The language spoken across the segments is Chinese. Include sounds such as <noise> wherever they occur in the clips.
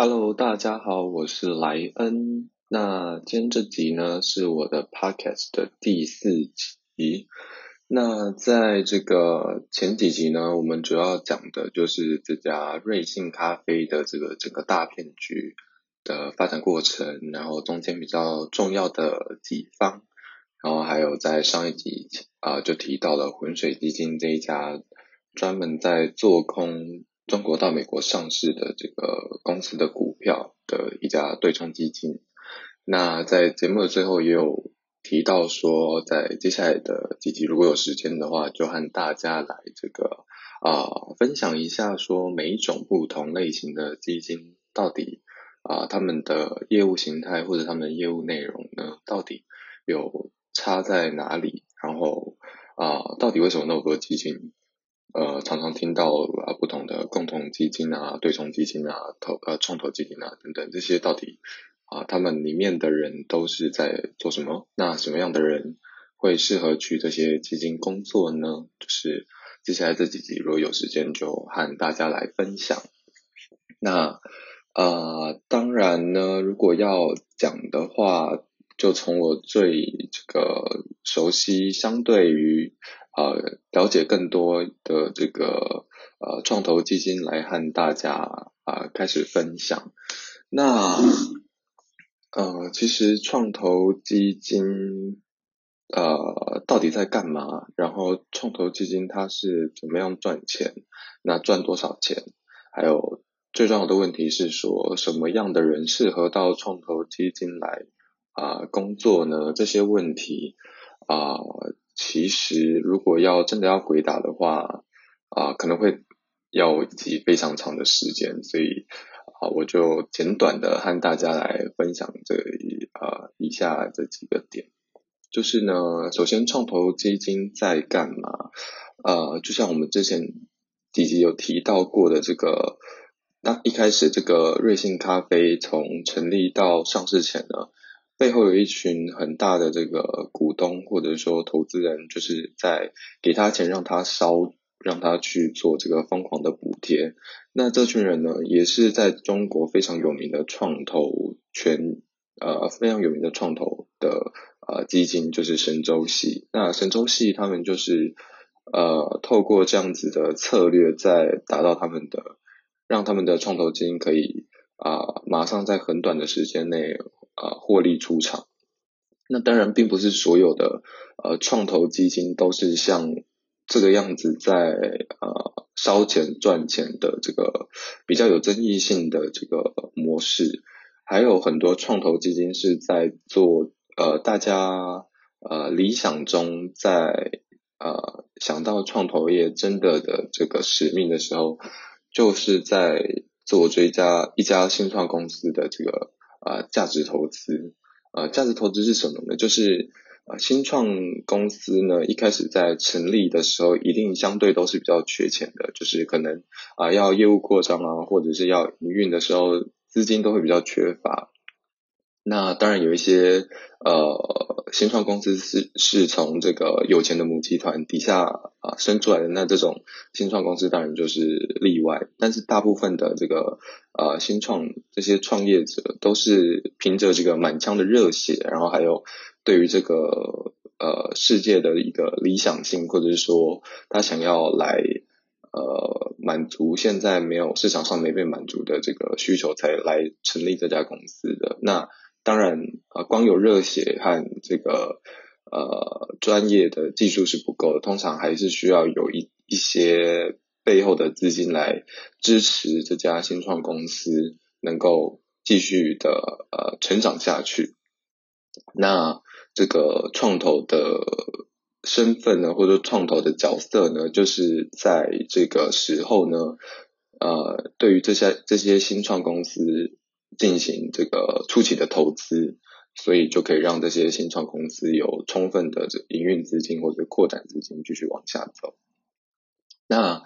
Hello，大家好，我是莱恩。那今天这集呢是我的 Podcast 的第四集。那在这个前几集呢，我们主要讲的就是这家瑞幸咖啡的这个整个大骗局的发展过程，然后中间比较重要的几方，然后还有在上一集啊就提到了浑水基金这一家专门在做空。中国到美国上市的这个公司的股票的一家对冲基金，那在节目的最后也有提到说，在接下来的几集如果有时间的话，就和大家来这个啊分享一下说每一种不同类型的基金到底啊他们的业务形态或者他们的业务内容呢到底有差在哪里，然后啊到底为什么那么多基金？呃，常常听到啊不同的共同基金啊、对冲基金啊、投呃创投基金啊等等，这些到底啊他们里面的人都是在做什么？那什么样的人会适合去这些基金工作呢？就是接下来这几集如果有时间就和大家来分享。那呃当然呢，如果要讲的话，就从我最这个熟悉，相对于。呃，了解更多的这个呃创投基金来和大家啊开始分享。那呃，其实创投基金呃到底在干嘛？然后创投基金它是怎么样赚钱？那赚多少钱？还有最重要的问题是说，什么样的人适合到创投基金来啊工作呢？这些问题啊。其实，如果要真的要回答的话，啊，可能会要自己非常长的时间，所以啊，我就简短的和大家来分享这啊以下这几个点。就是呢，首先，创投基金在干嘛？呃，就像我们之前几集有提到过的这个，那一开始这个瑞幸咖啡从成立到上市前呢。背后有一群很大的这个股东或者说投资人，就是在给他钱让他烧，让他去做这个疯狂的补贴。那这群人呢，也是在中国非常有名的创投圈，呃，非常有名的创投的呃基金，就是神州系。那神州系他们就是呃透过这样子的策略，在达到他们的，让他们的创投基金可以啊马上在很短的时间内。呃，获利出场，那当然并不是所有的呃创投基金都是像这个样子在呃烧钱赚钱的这个比较有争议性的这个模式，还有很多创投基金是在做呃大家呃理想中在呃想到创投业真的的这个使命的时候，就是在做追加一家新创公司的这个。啊，价值投资，啊，价值投资是什么呢？就是啊，新创公司呢，一开始在成立的时候，一定相对都是比较缺钱的，就是可能啊，要业务扩张啊，或者是要营运的时候，资金都会比较缺乏。那当然有一些呃新创公司是是从这个有钱的母集团底下啊生出来的，那这种新创公司当然就是例外。但是大部分的这个呃新创这些创业者都是凭着这个满腔的热血，然后还有对于这个呃世界的一个理想性，或者是说他想要来呃满足现在没有市场上没被满足的这个需求，才来成立这家公司的那。当然，啊，光有热血和这个呃专业的技术是不够的，通常还是需要有一一些背后的资金来支持这家新创公司能够继续的呃成长下去。那这个创投的身份呢，或者创投的角色呢，就是在这个时候呢，呃，对于这些这些新创公司。进行这个初期的投资，所以就可以让这些新创公司有充分的营运资金或者扩展资金继续往下走。那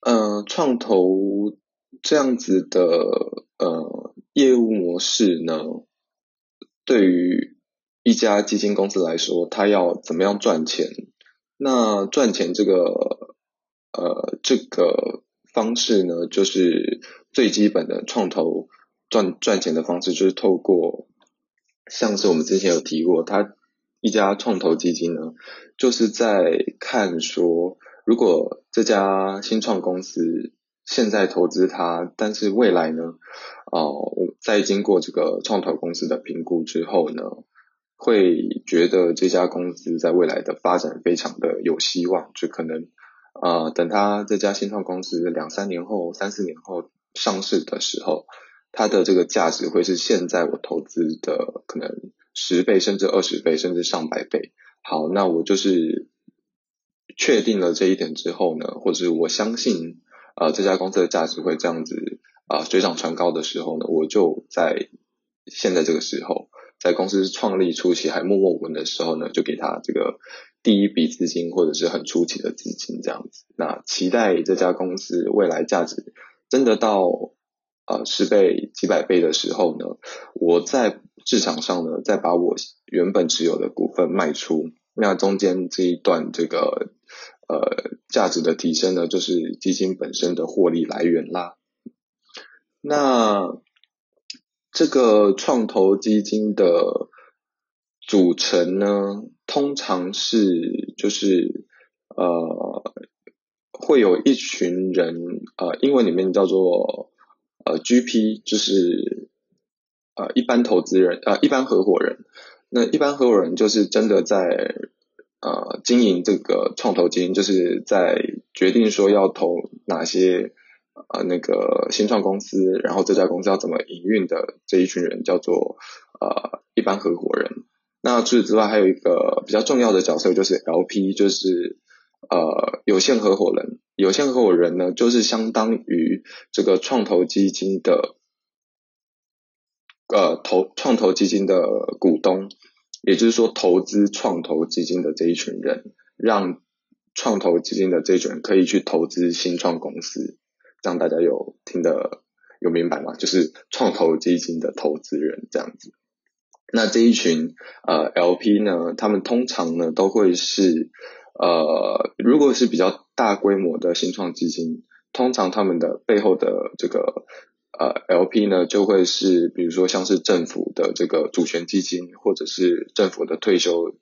呃，创投这样子的呃业务模式呢，对于一家基金公司来说，它要怎么样赚钱？那赚钱这个呃这个方式呢，就是最基本的创投。赚赚钱的方式，就是透过像是我们之前有提过，他一家创投基金呢，就是在看说，如果这家新创公司现在投资它，但是未来呢，哦，在经过这个创投公司的评估之后呢，会觉得这家公司在未来的发展非常的有希望，就可能。呃，等他这家新创公司两三年后、三四年后上市的时候，它的这个价值会是现在我投资的可能十倍、甚至二十倍、甚至上百倍。好，那我就是确定了这一点之后呢，或者是我相信呃这家公司的价值会这样子啊水涨船高的时候呢，我就在现在这个时候，在公司创立初期还默默无闻的时候呢，就给他这个。第一笔资金或者是很初期的资金这样子，那期待这家公司未来价值真的到呃十倍几百倍的时候呢，我在市场上呢再把我原本持有的股份卖出，那中间这一段这个呃价值的提升呢，就是基金本身的获利来源啦。那这个创投基金的组成呢？通常是就是呃会有一群人呃英文里面叫做呃 GP 就是呃一般投资人呃一般合伙人那一般合伙人就是真的在呃经营这个创投基金就是在决定说要投哪些呃那个新创公司然后这家公司要怎么营运的这一群人叫做呃一般合伙人。那除此之外，还有一个比较重要的角色就是 LP，就是呃有限合伙人。有限合伙人呢，就是相当于这个创投基金的呃投创投基金的股东，也就是说投资创投基金的这一群人，让创投基金的这一群人可以去投资新创公司。这样大家有听得有明白吗？就是创投基金的投资人这样子。那这一群呃 LP 呢，他们通常呢都会是呃，如果是比较大规模的新创基金，通常他们的背后的这个呃 LP 呢，就会是比如说像是政府的这个主权基金，或者是政府的退休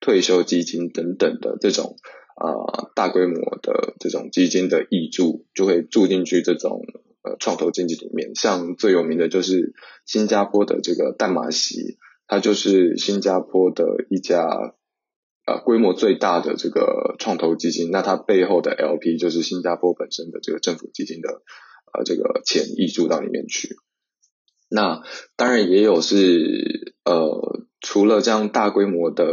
退休基金等等的这种啊大规模的这种基金的挹注，就会注进去这种。呃，创投经济里面，像最有名的就是新加坡的这个淡马锡，它就是新加坡的一家呃规模最大的这个创投基金。那它背后的 LP 就是新加坡本身的这个政府基金的呃这个钱挹注到里面去。那当然也有是呃除了这样大规模的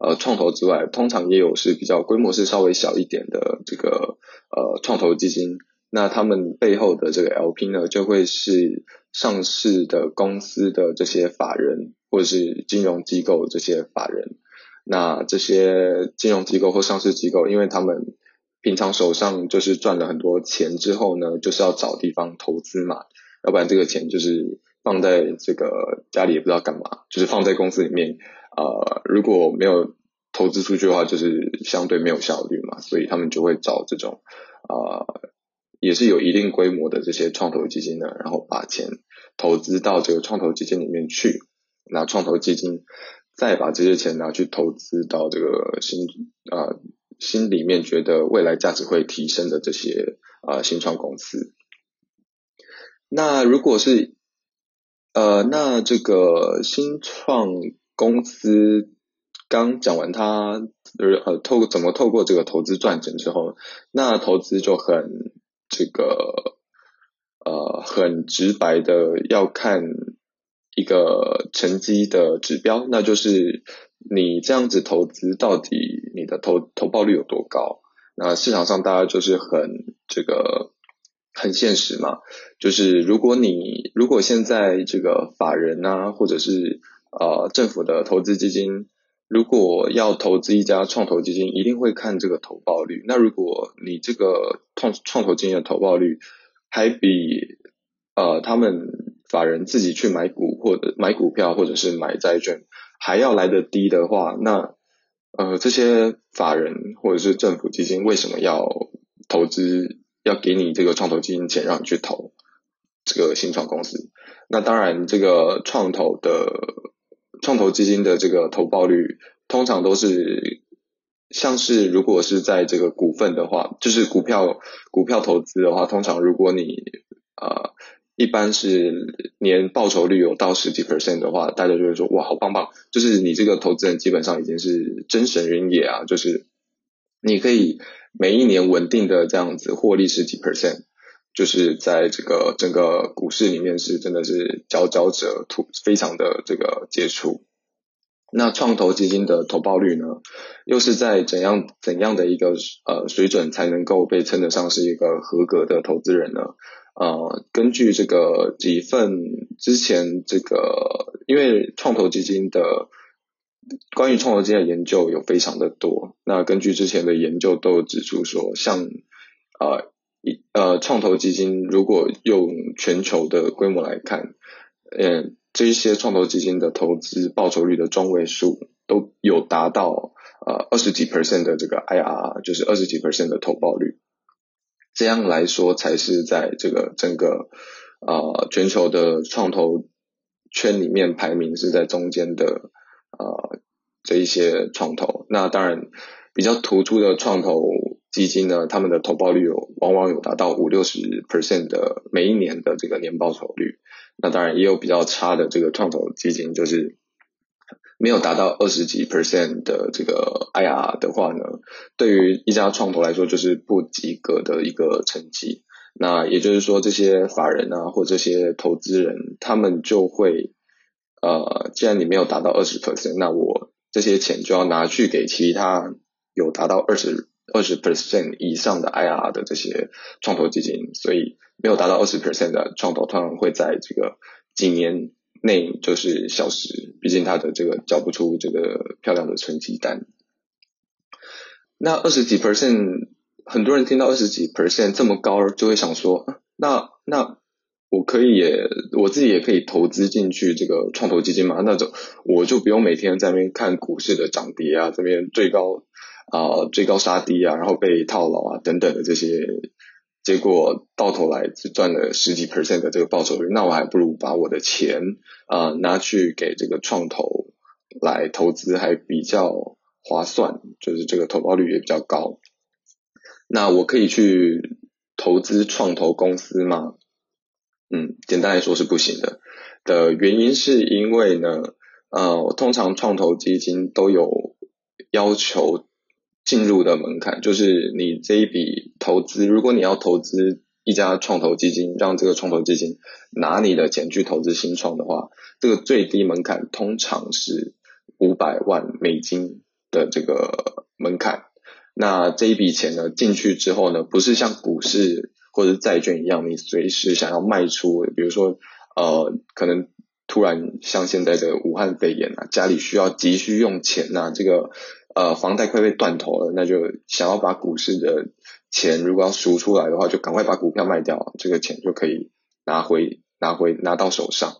呃创投之外，通常也有是比较规模是稍微小一点的这个呃创投基金。那他们背后的这个 LP 呢，就会是上市的公司的这些法人，或者是金融机构这些法人。那这些金融机构或上市机构，因为他们平常手上就是赚了很多钱之后呢，就是要找地方投资嘛，要不然这个钱就是放在这个家里也不知道干嘛，就是放在公司里面，呃，如果没有投资出去的话，就是相对没有效率嘛，所以他们就会找这种啊。也是有一定规模的这些创投基金呢，然后把钱投资到这个创投基金里面去，那创投基金再把这些钱拿去投资到这个新啊心里面觉得未来价值会提升的这些啊新创公司。那如果是呃那这个新创公司刚讲完它呃透怎么透过这个投资赚钱之后，那投资就很。这个呃很直白的要看一个成绩的指标，那就是你这样子投资到底你的投投报率有多高？那市场上大家就是很这个很现实嘛，就是如果你如果现在这个法人啊，或者是呃政府的投资基金。如果要投资一家创投基金，一定会看这个投报率。那如果你这个创创投基金的投报率还比呃他们法人自己去买股或者买股票或者是买债券还要来得低的话，那呃这些法人或者是政府基金为什么要投资要给你这个创投基金钱让你去投？这个新创公司。那当然，这个创投的创投基金的这个投报率，通常都是像是如果是在这个股份的话，就是股票股票投资的话，通常如果你呃一般是年报酬率有到十几 percent 的话，大家就会说哇好棒棒，就是你这个投资人基本上已经是真神人也啊，就是你可以每一年稳定的这样子获利十几 percent。就是在这个整个股市里面是真的是佼佼者，突非常的这个杰出。那创投基金的投报率呢，又是在怎样怎样的一个呃水准才能够被称得上是一个合格的投资人呢？呃，根据这个几份之前这个，因为创投基金的关于创投基金的研究有非常的多，那根据之前的研究都指出说，像呃。一呃，创投基金如果用全球的规模来看，嗯，这一些创投基金的投资报酬率的中位数都有达到呃二十几 percent 的这个 IRR，就是二十几 percent 的投报率，这样来说才是在这个整个呃全球的创投圈里面排名是在中间的呃这一些创投。那当然比较突出的创投。基金呢，他们的投报率有往往有达到五六十 percent 的每一年的这个年报酬率。那当然也有比较差的这个创投基金，就是没有达到二十几 percent 的这个 IR 的话呢，对于一家创投来说就是不及格的一个成绩。那也就是说，这些法人啊或这些投资人，他们就会呃，既然你没有达到二十 percent，那我这些钱就要拿去给其他有达到二十。二十 percent 以上的 IR 的这些创投基金，所以没有达到二十 percent 的创投，通常会在这个几年内就是消失。毕竟它的这个交不出这个漂亮的成绩单。那二十几 percent，很多人听到二十几 percent 这么高，就会想说，那那我可以也我自己也可以投资进去这个创投基金嘛？那种我就不用每天在那边看股市的涨跌啊，这边最高。啊，最高杀低啊，然后被套牢啊，等等的这些，结果到头来只赚了十几 percent 的这个报酬率，那我还不如把我的钱啊拿去给这个创投来投资，还比较划算，就是这个投报率也比较高。那我可以去投资创投公司吗？嗯，简单来说是不行的。的原因是因为呢，呃，通常创投基金都有要求。进入的门槛就是你这一笔投资，如果你要投资一家创投基金，让这个创投基金拿你的钱去投资新创的话，这个最低门槛通常是五百万美金的这个门槛。那这一笔钱呢进去之后呢，不是像股市或者债券一样，你随时想要卖出，比如说呃，可能突然像现在的武汉肺炎啊，家里需要急需用钱呐，这个。呃，房贷快被断头了，那就想要把股市的钱如果要赎出来的话，就赶快把股票卖掉，这个钱就可以拿回拿回拿到手上。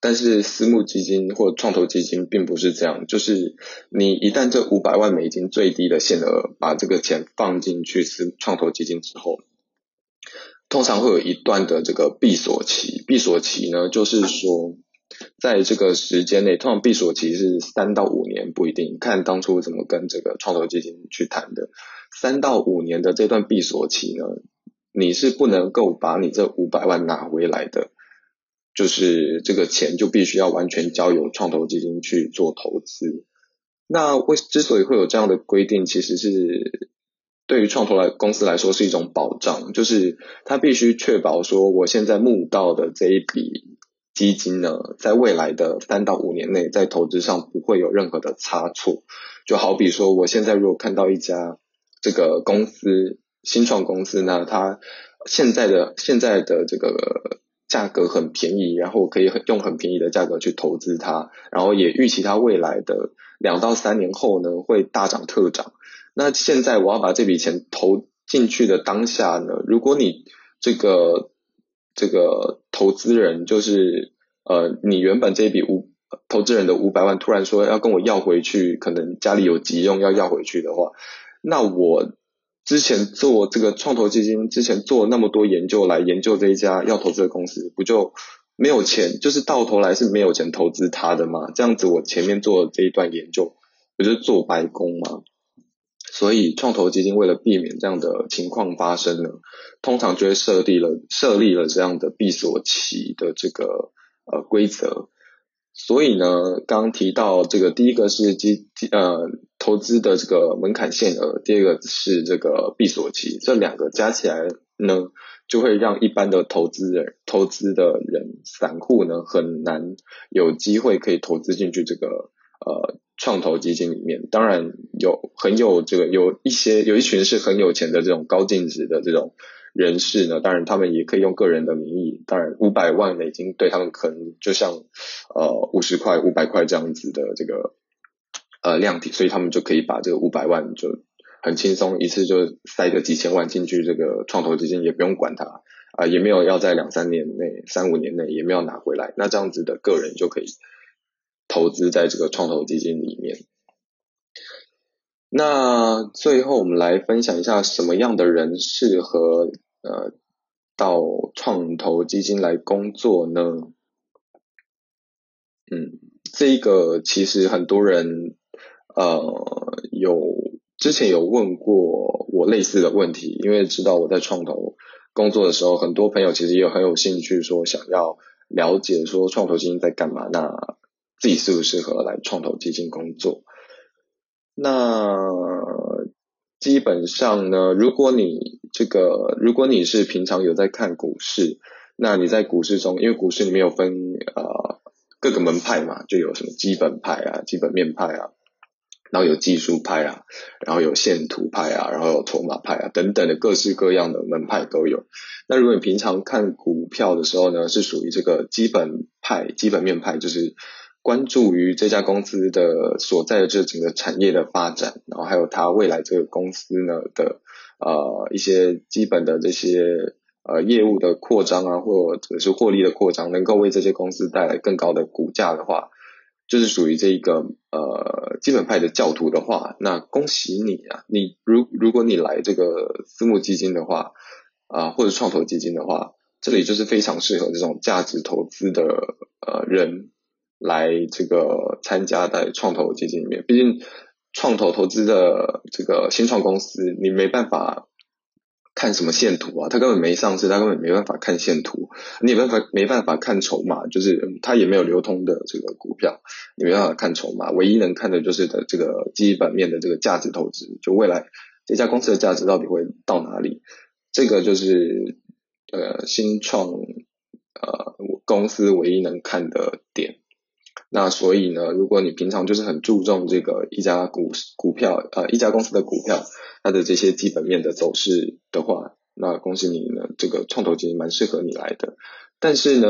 但是私募基金或创投基金并不是这样，就是你一旦这五百万美金最低的限额把这个钱放进去私创投基金之后，通常会有一段的这个闭锁期。闭锁期呢，就是说。在这个时间内，通常闭锁期是三到五年，不一定看当初怎么跟这个创投基金去谈的。三到五年的这段闭锁期呢，你是不能够把你这五百万拿回来的，就是这个钱就必须要完全交由创投基金去做投资。那为之所以会有这样的规定，其实是对于创投来公司来说是一种保障，就是他必须确保说，我现在募到的这一笔。基金呢，在未来的三到五年内，在投资上不会有任何的差错。就好比说，我现在如果看到一家这个公司新创公司呢，它现在的现在的这个价格很便宜，然后可以很用很便宜的价格去投资它，然后也预期它未来的两到三年后呢会大涨特涨。那现在我要把这笔钱投进去的当下呢，如果你这个这个投资人就是呃，你原本这一笔五投资人的五百万突然说要跟我要回去，可能家里有急用要要回去的话，那我之前做这个创投基金，之前做那么多研究来研究这一家要投资的公司，不就没有钱？就是到头来是没有钱投资它的嘛？这样子，我前面做这一段研究，不是做白工吗？所以，创投基金为了避免这样的情况发生呢，通常就会设立了设立了这样的闭锁期的这个呃规则。所以呢，刚提到这个，第一个是基基呃投资的这个门槛限额，第二个是这个闭锁期，这两个加起来呢，就会让一般的投资人、投资的人、散户呢，很难有机会可以投资进去这个呃创投基金里面。当然有很有这个有一些有一群是很有钱的这种高净值的这种。人士呢，当然他们也可以用个人的名义，当然五百万美金对他们可能就像呃五十块、五百块这样子的这个呃量体，所以他们就可以把这个五百万就很轻松一次就塞个几千万进去这个创投基金，也不用管它啊，也没有要在两三年内、三五年内也没有拿回来，那这样子的个人就可以投资在这个创投基金里面。那最后我们来分享一下什么样的人适合呃到创投基金来工作呢？嗯，这个其实很多人呃有之前有问过我类似的问题，因为知道我在创投工作的时候，很多朋友其实也很有兴趣说想要了解说创投基金在干嘛，那自己适不适合来创投基金工作？那基本上呢，如果你这个，如果你是平常有在看股市，那你在股市中，因为股市里面有分呃各个门派嘛，就有什么基本派啊、基本面派啊，然后有技术派啊，然后有线图派啊，然后有筹码派啊等等的各式各样的门派都有。那如果你平常看股票的时候呢，是属于这个基本派、基本面派，就是。关注于这家公司的所在的这整个产业的发展，然后还有它未来这个公司呢的呃一些基本的这些呃业务的扩张啊，或者是获利的扩张，能够为这些公司带来更高的股价的话，就是属于这一个呃基本派的教徒的话，那恭喜你啊！你如如果你来这个私募基金的话啊，或者创投基金的话，这里就是非常适合这种价值投资的呃人。来这个参加在创投基金里面，毕竟创投投资的这个新创公司，你没办法看什么线图啊，它根本没上市，它根本没办法看线图，你没办法 <laughs> 没办法看筹码，就是它也没有流通的这个股票，你没办法看筹码，唯一能看的就是的这个基本面的这个价值投资，就未来这家公司的价值到底会到哪里，这个就是呃新创呃公司唯一能看的点。那所以呢，如果你平常就是很注重这个一家股股票呃一家公司的股票它的这些基本面的走势的话，那恭喜你呢，这个创投基金蛮适合你来的。但是呢，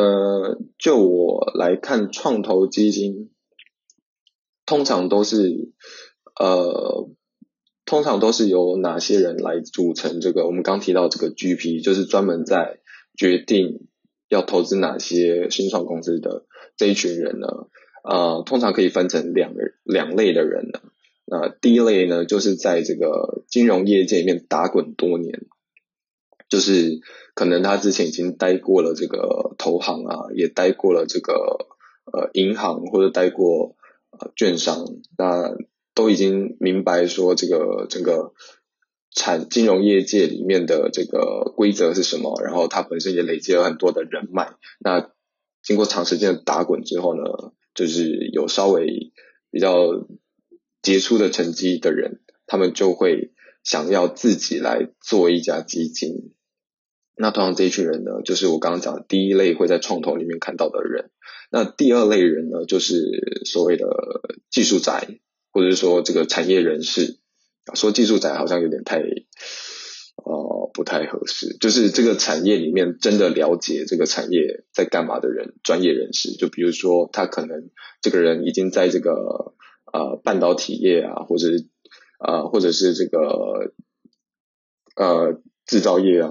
就我来看，创投基金通常都是呃通常都是由哪些人来组成这个？我们刚提到这个 GP，就是专门在决定要投资哪些新创公司的这一群人呢？呃，通常可以分成两个两类的人呢。那第一类呢，就是在这个金融业界里面打滚多年，就是可能他之前已经待过了这个投行啊，也待过了这个呃银行或者待过呃券商，那都已经明白说这个整个产金融业界里面的这个规则是什么，然后他本身也累积了很多的人脉。那经过长时间的打滚之后呢？就是有稍微比较杰出的成绩的人，他们就会想要自己来做一家基金。那通常这一群人呢，就是我刚刚讲的第一类会在创投里面看到的人。那第二类人呢，就是所谓的技术宅，或者说这个产业人士。说技术宅好像有点太。哦，不太合适。就是这个产业里面真的了解这个产业在干嘛的人，专业人士。就比如说，他可能这个人已经在这个呃半导体业啊，或者呃或者是这个呃制造业啊，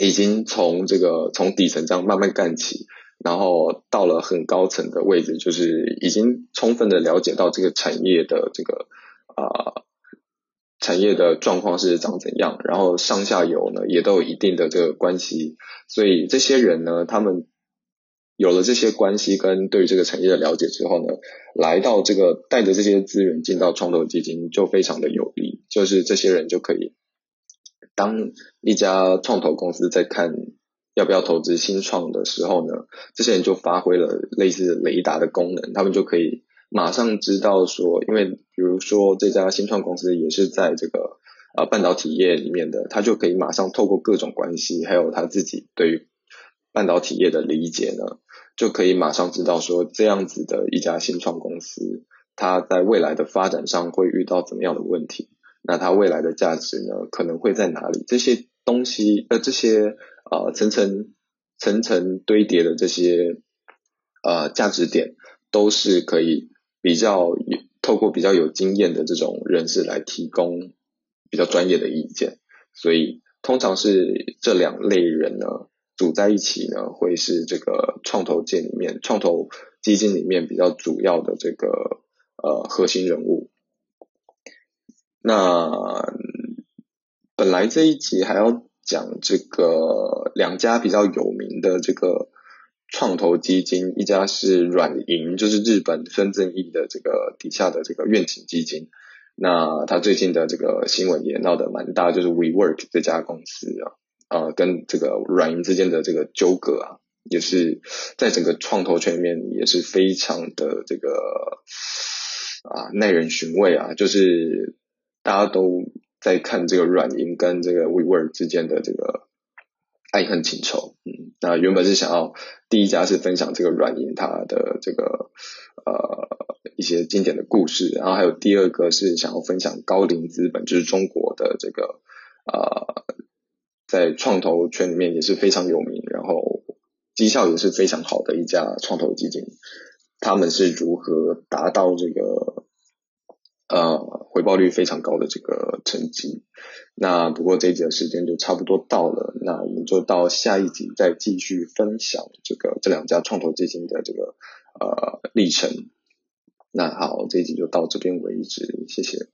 已经从这个从底层这样慢慢干起，然后到了很高层的位置，就是已经充分的了解到这个产业的这个啊。产业的状况是长怎样，然后上下游呢也都有一定的这个关系，所以这些人呢，他们有了这些关系跟对这个产业的了解之后呢，来到这个带着这些资源进到创投基金就非常的有利，就是这些人就可以当一家创投公司在看要不要投资新创的时候呢，这些人就发挥了类似雷达的功能，他们就可以。马上知道说，因为比如说这家新创公司也是在这个呃半导体业里面的，他就可以马上透过各种关系，还有他自己对于半导体业的理解呢，就可以马上知道说这样子的一家新创公司，它在未来的发展上会遇到怎么样的问题，那它未来的价值呢可能会在哪里？这些东西呃这些呃层层层层堆叠的这些呃价值点都是可以。比较有透过比较有经验的这种人士来提供比较专业的意见，所以通常是这两类人呢组在一起呢，会是这个创投界里面创投基金里面比较主要的这个呃核心人物。那本来这一集还要讲这个两家比较有名的这个。创投基金一家是软银，就是日本孙正义的这个底下的这个愿景基金。那他最近的这个新闻也闹得蛮大，就是 WeWork 这家公司啊，呃，跟这个软银之间的这个纠葛啊，也是在整个创投圈里面也是非常的这个啊耐人寻味啊，就是大家都在看这个软银跟这个 WeWork 之间的这个。爱恨情仇，嗯，那原本是想要第一家是分享这个软银它的这个呃一些经典的故事，然后还有第二个是想要分享高瓴资本，就是中国的这个呃在创投圈里面也是非常有名，然后绩效也是非常好的一家创投基金，他们是如何达到这个呃回报率非常高的这个成绩？那不过这一集的时间就差不多到了，那我们就到下一集再继续分享这个这两家创投基金的这个呃历程。那好，这一集就到这边为止，谢谢。